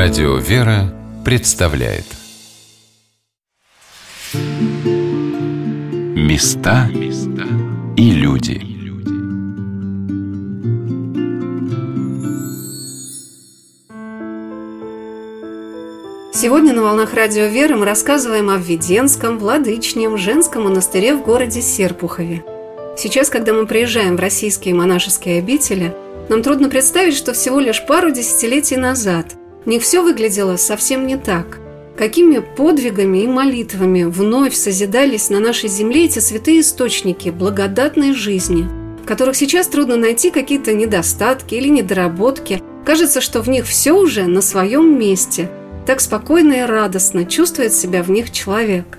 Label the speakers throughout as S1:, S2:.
S1: Радио «Вера» представляет Места и люди
S2: Сегодня на «Волнах Радио Веры» мы рассказываем о Введенском, Владычнем, женском монастыре в городе Серпухове. Сейчас, когда мы приезжаем в российские монашеские обители, нам трудно представить, что всего лишь пару десятилетий назад них все выглядело совсем не так. Какими подвигами и молитвами вновь созидались на нашей земле эти святые источники благодатной жизни, в которых сейчас трудно найти какие-то недостатки или недоработки. Кажется, что в них все уже на своем месте. Так спокойно и радостно чувствует себя в них человек.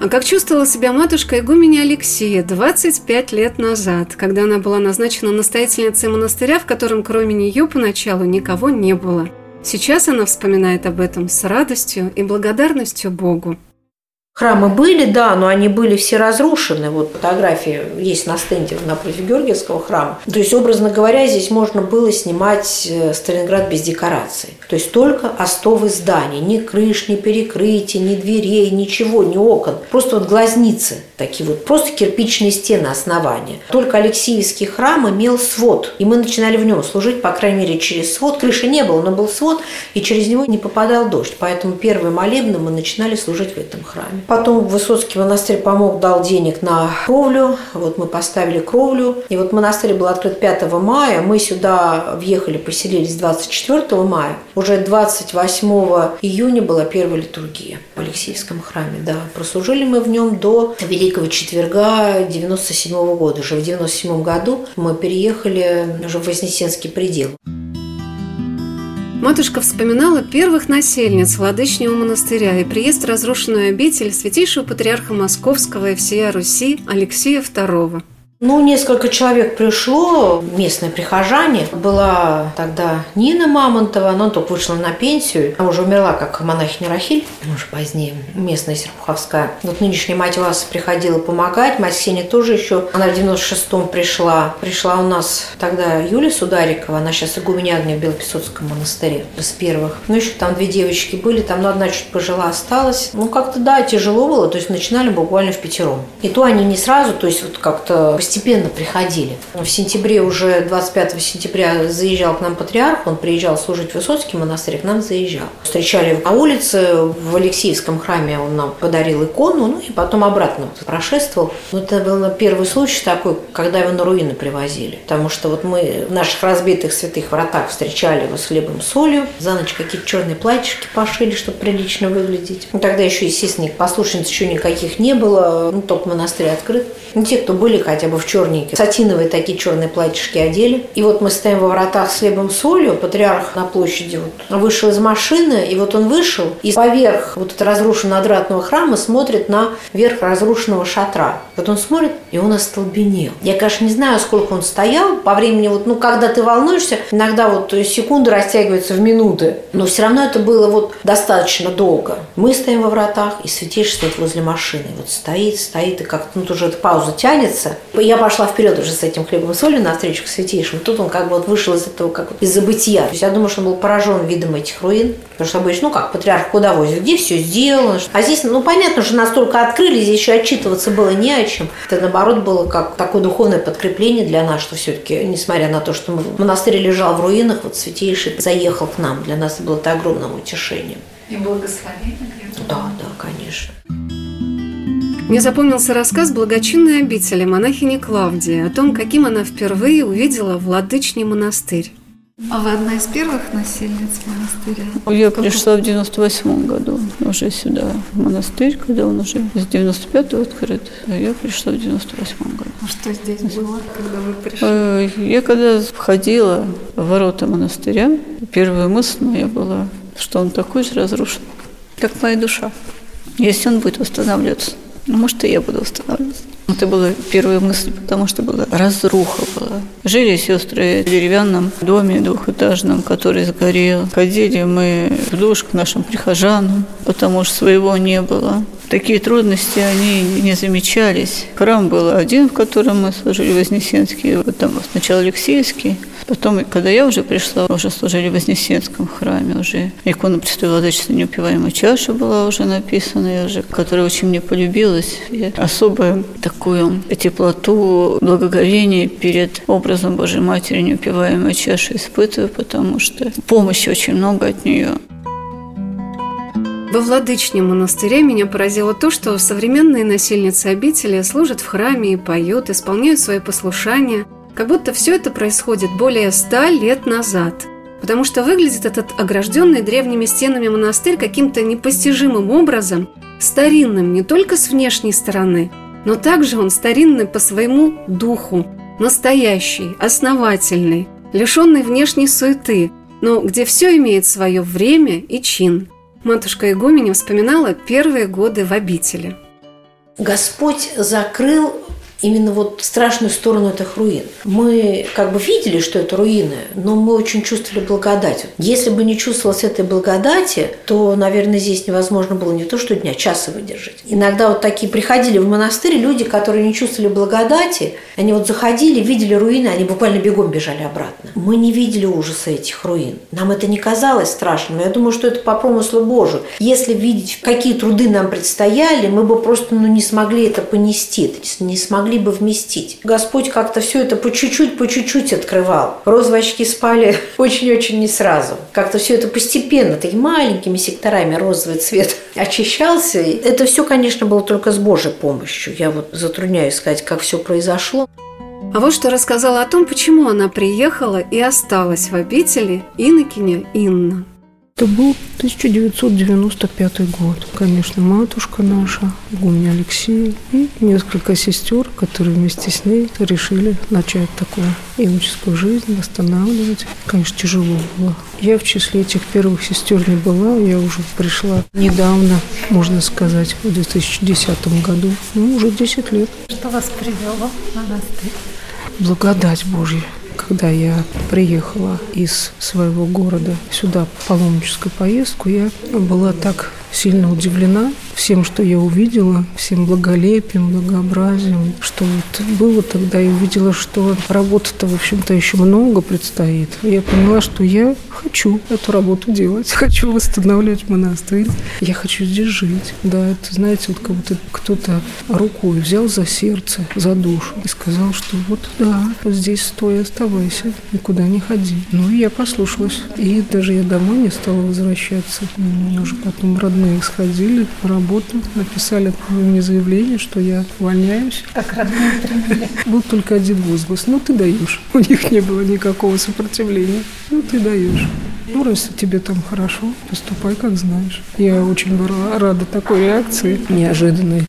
S2: А как чувствовала себя матушка игуменя Алексея 25 лет назад, когда она была назначена настоятельницей монастыря, в котором кроме нее поначалу никого не было – Сейчас она вспоминает об этом с радостью и благодарностью Богу.
S3: Храмы были, да, но они были все разрушены. Вот фотографии есть на стенде напротив Георгиевского храма. То есть, образно говоря, здесь можно было снимать э, Сталинград без декораций. То есть только остовы зданий. Ни крыш, ни перекрытий, ни дверей, ничего, ни окон. Просто вот глазницы такие вот, просто кирпичные стены основания. Только Алексеевский храм имел свод. И мы начинали в нем служить, по крайней мере, через свод. Крыши не было, но был свод, и через него не попадал дождь. Поэтому первые молебны мы начинали служить в этом храме. Потом Высоцкий монастырь помог, дал денег на кровлю. Вот мы поставили кровлю. И вот монастырь был открыт 5 мая. Мы сюда въехали, поселились 24 мая. Уже 28 июня была первая литургия в Алексеевском храме. Да, прослужили мы в нем до Великого Четверга 97 года. Уже в 97 году мы переехали уже в Вознесенский предел.
S2: Матушка вспоминала первых насельниц Владычнего монастыря и приезд в разрушенную обитель святейшего патриарха Московского и всея Руси Алексея II.
S3: Ну, несколько человек пришло, местные прихожане. Была тогда Нина Мамонтова, она только вышла на пенсию. Она уже умерла, как монахиня Рахиль, уже позднее, местная Серпуховская. Вот нынешняя мать Васа приходила помогать, мать Ксения тоже еще, она в 96-м пришла. Пришла у нас тогда Юлия Сударикова, она сейчас игуменярня в Белопесоцком монастыре, с первых. Ну, еще там две девочки были, там ну, одна чуть пожила осталась. Ну, как-то, да, тяжело было, то есть начинали буквально в пятером. И то они не сразу, то есть вот как-то постепенно приходили. В сентябре, уже 25 сентября заезжал к нам патриарх, он приезжал служить в Высоцкий монастырь, к нам заезжал. Встречали на улице, в Алексеевском храме он нам подарил икону, ну и потом обратно прошествовал. Ну, это был первый случай такой, когда его на руины привозили. Потому что вот мы в наших разбитых святых вратах встречали его с хлебом солью, за ночь какие-то черные платьишки пошили, чтобы прилично выглядеть. Ну, тогда еще, естественно, послушниц еще никаких не было, ну, только монастырь открыт. Ну, те, кто были хотя бы в черненькие, сатиновые такие черные платьишки одели. И вот мы стоим во вратах с хлебом солью, патриарх на площади вот вышел из машины, и вот он вышел, и поверх вот этого разрушенного надвратного храма смотрит на верх разрушенного шатра. Вот он смотрит, и он остолбенел. Я, конечно, не знаю, сколько он стоял по времени, вот, ну, когда ты волнуешься, иногда вот секунды растягиваются в минуты, но все равно это было вот достаточно долго. Мы стоим во вратах, и святейший стоит возле машины. Вот стоит, стоит, и как-то, ну, тоже эта пауза тянется. Я пошла вперед уже с этим хлебом и солью на встречу к святейшему. Тут он как бы вот вышел из этого, как из забытия. То есть я думаю, что он был поражен видом этих руин. Потому что обычно, ну как, патриарх куда возит, где все сделано. А здесь, ну понятно, что настолько открыли, здесь еще отчитываться было не о чем. Это наоборот было как такое духовное подкрепление для нас, что все-таки, несмотря на то, что монастырь лежал в руинах, вот святейший заехал к нам. Для нас это было это огромным утешением.
S2: И благословение.
S3: Да, да, конечно.
S2: Мне запомнился рассказ благочинной обители монахини Клавдии о том, каким она впервые увидела владычный монастырь.
S4: А вы одна из первых насельниц монастыря?
S5: Я пришла в 98 году уже сюда, в монастырь, когда он уже с 95-го открыт. А я пришла в 98 году.
S4: А что здесь было, когда вы пришли?
S5: Э, я когда входила в ворота монастыря, первая мысль моя была, что он такой же разрушен, как моя душа, если он будет восстанавливаться. Ну, может, и я буду восстанавливаться. Это была первая мысль, потому что была разруха была. Жили сестры в деревянном доме двухэтажном, который сгорел. Ходили мы в душ к нашим прихожанам, потому что своего не было. такие трудности, они не замечались. Храм был один, в котором мы служили Вознесенский, потом сначала Алексеевский, потом, когда я уже пришла, уже служили в Вознесенском храме, уже икона Престой Владычества неупиваемая чаша была уже написана, уже, которая очень мне полюбилась. Я особую такую теплоту, благоговение перед образом Божьей Матери неупиваемой чаши испытываю, потому что помощи очень много от нее.
S2: Во Владычном монастыре меня поразило то, что современные насильницы обители служат в храме и поют, исполняют свои послушания, как будто все это происходит более ста лет назад. Потому что выглядит этот огражденный древними стенами монастырь каким-то непостижимым образом, старинным не только с внешней стороны, но также он старинный по своему духу, настоящий, основательный, лишенный внешней суеты, но где все имеет свое время и чин – матушка Игуменя вспоминала первые годы в обители.
S3: Господь закрыл именно вот страшную сторону этих руин. Мы как бы видели, что это руины, но мы очень чувствовали благодать. Если бы не чувствовалось этой благодати, то, наверное, здесь невозможно было не то, что дня, часа выдержать. Иногда вот такие приходили в монастырь люди, которые не чувствовали благодати, они вот заходили, видели руины, они буквально бегом бежали обратно. Мы не видели ужаса этих руин. Нам это не казалось страшным. Я думаю, что это по промыслу Божию. Если видеть, какие труды нам предстояли, мы бы просто ну, не смогли это понести, не смогли могли бы вместить. Господь как-то все это по чуть-чуть, по чуть-чуть открывал. Розовые спали очень-очень не сразу. Как-то все это постепенно, такими маленькими секторами розовый цвет очищался. Это все, конечно, было только с Божьей помощью. Я вот затрудняюсь сказать, как все произошло.
S2: А вот что рассказала о том, почему она приехала и осталась в обители инокиня Инна.
S6: Это был 1995 год. Конечно, матушка наша, Гуня Алексей и несколько сестер, которые вместе с ней решили начать такую иноческую жизнь, восстанавливать. Конечно, тяжело было. Я в числе этих первых сестер не была, я уже пришла недавно, можно сказать, в 2010 году. Ну, уже 10 лет.
S4: Что вас привело на монастырь?
S6: Благодать Божья когда я приехала из своего города сюда в паломническую поездку, я была так сильно удивлена всем, что я увидела, всем благолепием, благообразием, что вот было тогда и увидела, что работы-то, в общем-то, еще много предстоит. Я поняла, что я хочу эту работу делать, хочу восстанавливать монастырь, я хочу здесь жить. Да, это, знаете, вот как будто кто-то рукой взял за сердце, за душу и сказал, что вот да, вот здесь стой, оставайся, никуда не ходи. Ну и я послушалась. И даже я домой не стала возвращаться. Уже потом родные сходили, работали работу, написали мне заявление, что я увольняюсь.
S4: Как родные приняли?
S6: Был только один возглас. Ну, ты даешь. У них не было никакого сопротивления. Ну, ты даешь. Ну, раз тебе там хорошо, поступай, как знаешь. Я очень была рада такой реакции, неожиданной.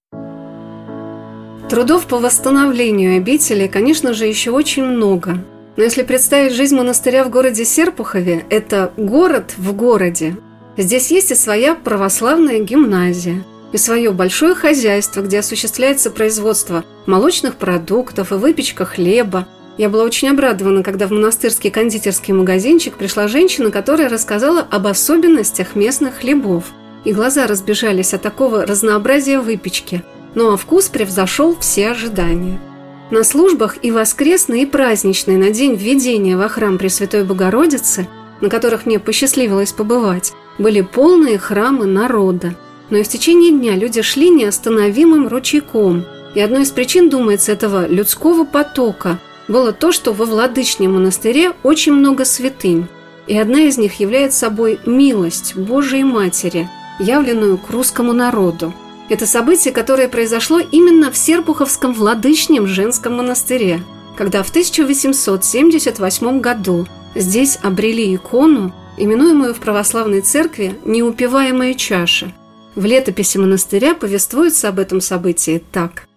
S2: Трудов по восстановлению обители, конечно же, еще очень много. Но если представить жизнь монастыря в городе Серпухове, это город в городе, Здесь есть и своя православная гимназия, и свое большое хозяйство, где осуществляется производство молочных продуктов и выпечка хлеба. Я была очень обрадована, когда в монастырский кондитерский магазинчик пришла женщина, которая рассказала об особенностях местных хлебов. И глаза разбежались от такого разнообразия выпечки. Ну а вкус превзошел все ожидания. На службах и воскресный, и праздничный на день введения во храм Пресвятой Богородицы, на которых мне посчастливилось побывать, были полные храмы народа. Но и в течение дня люди шли неостановимым ручейком. И одной из причин, думается, этого людского потока было то, что во Владычном монастыре очень много святынь. И одна из них является собой милость Божией Матери, явленную к русскому народу. Это событие, которое произошло именно в Серпуховском Владычном женском монастыре, когда в 1878 году здесь обрели икону именуемую в православной церкви «неупиваемая чаша». В летописи монастыря повествуется об этом событии так.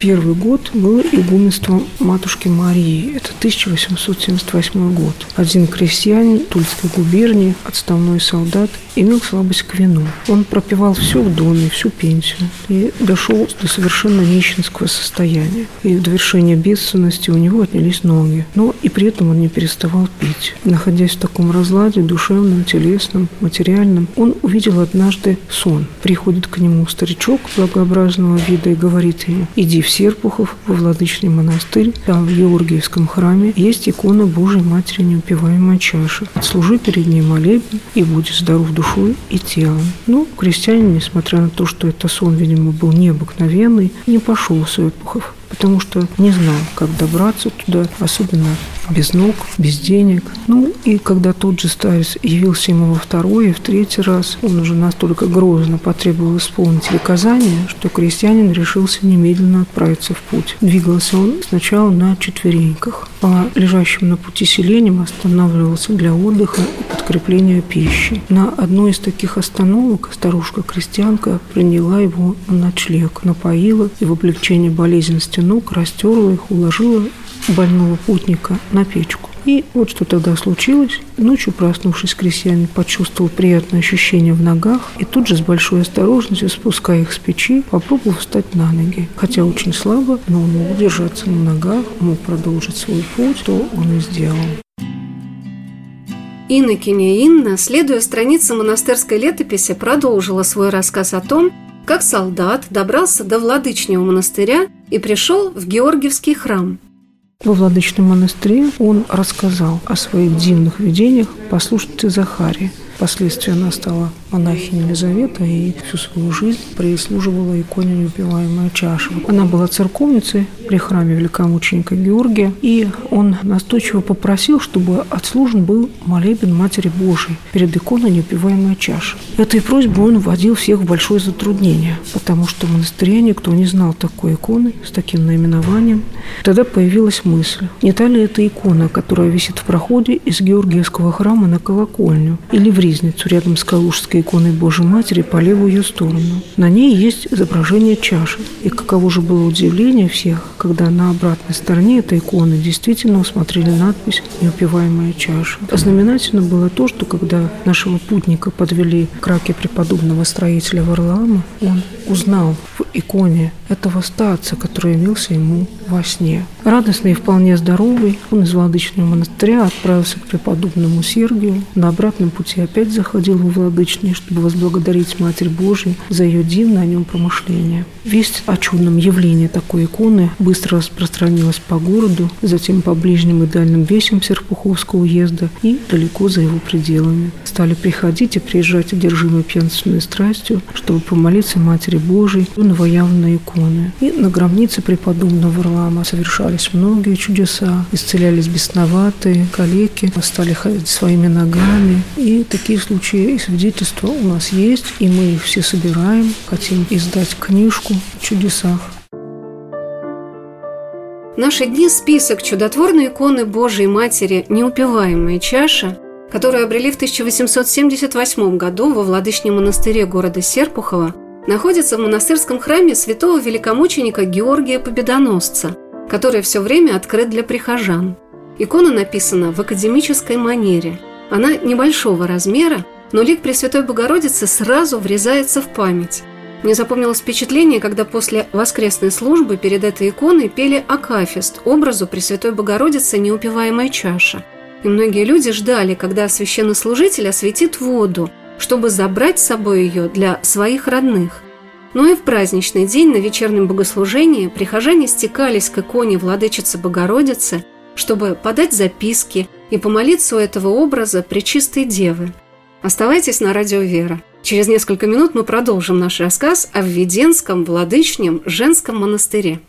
S6: Первый год было игуменство Матушки Марии. Это 1878 год. Один крестьянин Тульской губернии, отставной солдат, имел слабость к вину. Он пропивал все в доме, всю пенсию. И дошел до совершенно нищенского состояния. И в довершение бедственности у него отнялись ноги. Но и при этом он не переставал пить. Находясь в таком разладе, душевном, телесном, материальном, он увидел однажды сон. Приходит к нему старичок благообразного вида и говорит ему, иди в Серпухов, во Владычный монастырь, там в Георгиевском храме есть икона Божией Матери Неупиваемая чаша. Отслужи перед ней молебен и будь здоров душой и телом. Ну, крестьянин, несмотря на то, что это сон, видимо, был необыкновенный, не пошел Серпухов потому что не знал, как добраться туда, особенно без ног, без денег. Ну, и когда тот же старец явился ему во второй и в третий раз, он уже настолько грозно потребовал исполнить приказание, что крестьянин решился немедленно отправиться в путь. Двигался он сначала на четвереньках. По лежащим на пути селениям останавливался для отдыха и подкрепления пищи. На одной из таких остановок старушка-крестьянка приняла его на ночлег, напоила и в облегчение болезненности ног растерла их, уложила больного путника на печку. И вот что тогда случилось. Ночью, проснувшись, крестьянин почувствовал приятное ощущение в ногах и тут же с большой осторожностью, спуская их с печи, попробовал встать на ноги. Хотя очень слабо, но он мог удержаться на ногах, мог продолжить свой путь, что он и сделал.
S2: Иннокеня Инна, следуя страницам монастырской летописи, продолжила свой рассказ о том, как солдат добрался до Владычнего монастыря и пришел в Георгиевский храм –
S6: во Владычном монастыре он рассказал о своих дивных видениях послушнице Захарии. Впоследствии она стала монахиней Елизавета и всю свою жизнь прислуживала иконе неупиваемая чаша. Она была церковницей при храме великомученика Георгия, и он настойчиво попросил, чтобы отслужен был молебен Матери Божией перед иконой неупиваемая чаша. Этой просьбой он вводил всех в большое затруднение, потому что в монастыре никто не знал такой иконы с таким наименованием. Тогда появилась мысль, не та ли это икона, которая висит в проходе из Георгиевского храма на колокольню, или в ризницу рядом с Калужской иконой Божьей Матери по левую ее сторону. На ней есть изображение чаши. И каково же было удивление всех, когда на обратной стороне этой иконы действительно усмотрели надпись «Неупиваемая чаша». Знаменательно было то, что когда нашего путника подвели к раке преподобного строителя Варлаама, он узнал в иконе этого старца, который имелся ему во сне. Радостный и вполне здоровый, он из Владычного монастыря отправился к преподобному Сергию. На обратном пути опять заходил во Владычный, чтобы возблагодарить Матерь Божию за ее дивное о нем промышление. Весть о чудном явлении такой иконы быстро распространилась по городу, затем по ближним и дальним весям Серпуховского уезда и далеко за его пределами. Стали приходить и приезжать одержимые пьянственной страстью, чтобы помолиться Матери Божией новоявленной иконы. И на гробнице преподобного Варлаама совершались многие чудеса, исцелялись бесноватые, калеки, стали ходить своими ногами. И такие случаи и свидетельства у нас есть, и мы их все собираем, хотим издать книжку о чудесах.
S2: В наши дни список чудотворной иконы Божией Матери «Неупиваемая чаша» которую обрели в 1878 году во Владычном монастыре города Серпухова, находится в монастырском храме святого великомученика Георгия Победоносца, который все время открыт для прихожан. Икона написана в академической манере. Она небольшого размера, но лик Пресвятой Богородицы сразу врезается в память. Мне запомнилось впечатление, когда после воскресной службы перед этой иконой пели акафист образу Пресвятой Богородицы «Неупиваемая чаша». И многие люди ждали, когда священнослужитель осветит воду, чтобы забрать с собой ее для своих родных. Но и в праздничный день на вечернем богослужении прихожане стекались к иконе Владычицы Богородицы, чтобы подать записки и помолиться у этого образа Пречистой Девы. Оставайтесь на радио «Вера». Через несколько минут мы продолжим наш рассказ о Введенском Владычнем женском монастыре.